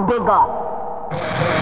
bigger.